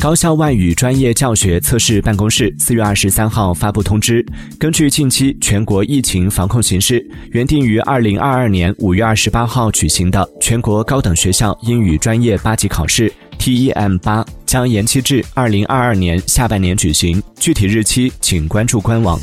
高校外语专业教学测试办公室四月二十三号发布通知。根据近期全国疫情防控形势原定于二零二二年五月二十八号举行的全国高等学校英语专业八级考试 tem 八将延期至二零二二年下半年举行具体日期请关注官网。